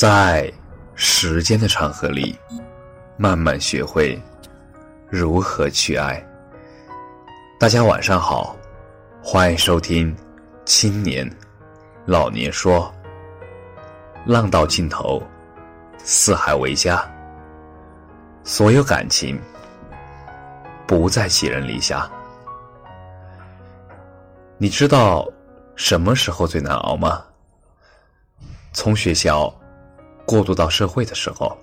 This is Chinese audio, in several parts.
在时间的长河里，慢慢学会如何去爱。大家晚上好，欢迎收听《青年老年说》。浪到尽头，四海为家。所有感情不再寄人篱下。你知道什么时候最难熬吗？从学校。过渡到社会的时候，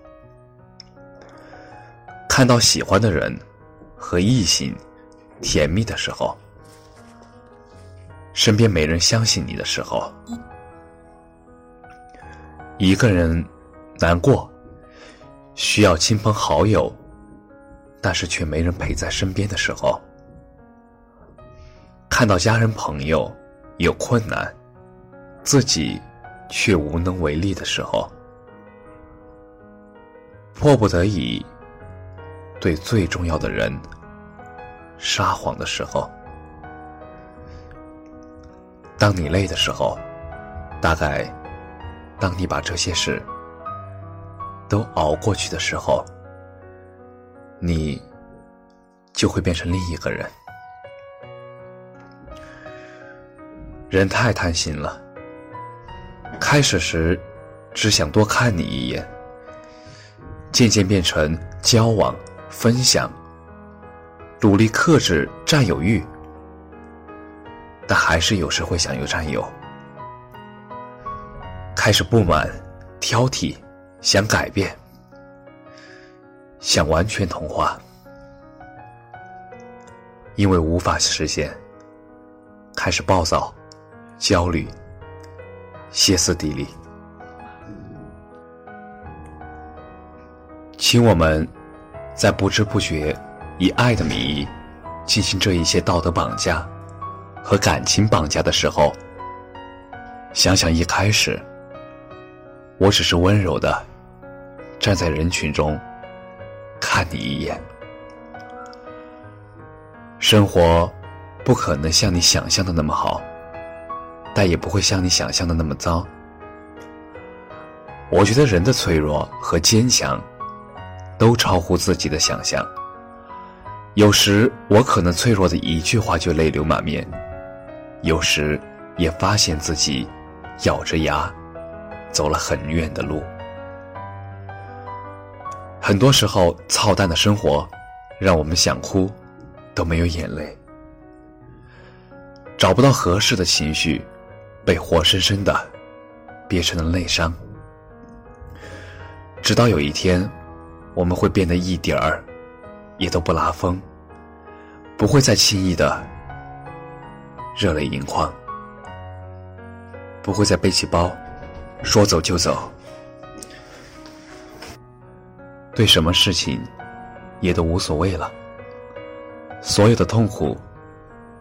看到喜欢的人和异性甜蜜的时候，身边没人相信你的时候，一个人难过，需要亲朋好友，但是却没人陪在身边的时候，看到家人朋友有困难，自己却无能为力的时候。迫不得已，对最重要的人撒谎的时候，当你累的时候，大概当你把这些事都熬过去的时候，你就会变成另一个人。人太贪心了，开始时只想多看你一眼。渐渐变成交往、分享，努力克制占有欲，但还是有时会想有占有。开始不满、挑剔，想改变，想完全同化，因为无法实现，开始暴躁、焦虑、歇斯底里。请我们，在不知不觉以爱的名义进行这一些道德绑架和感情绑架的时候，想想一开始，我只是温柔的站在人群中看你一眼。生活不可能像你想象的那么好，但也不会像你想象的那么糟。我觉得人的脆弱和坚强。都超乎自己的想象。有时我可能脆弱的一句话就泪流满面，有时也发现自己咬着牙走了很远的路。很多时候，操蛋的生活让我们想哭都没有眼泪，找不到合适的情绪，被活生生的憋成了内伤。直到有一天。我们会变得一点儿也都不拉风，不会再轻易的热泪盈眶，不会再背起包说走就走，对什么事情也都无所谓了，所有的痛苦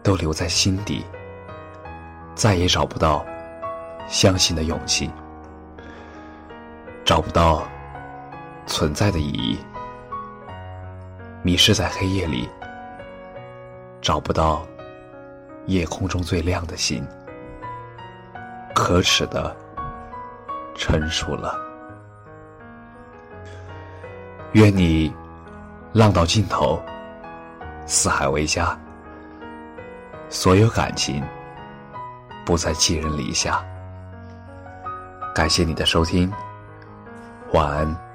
都留在心底，再也找不到相信的勇气，找不到。存在的意义，迷失在黑夜里，找不到夜空中最亮的星，可耻的成熟了。愿你浪到尽头，四海为家，所有感情不再寄人篱下。感谢你的收听，晚安。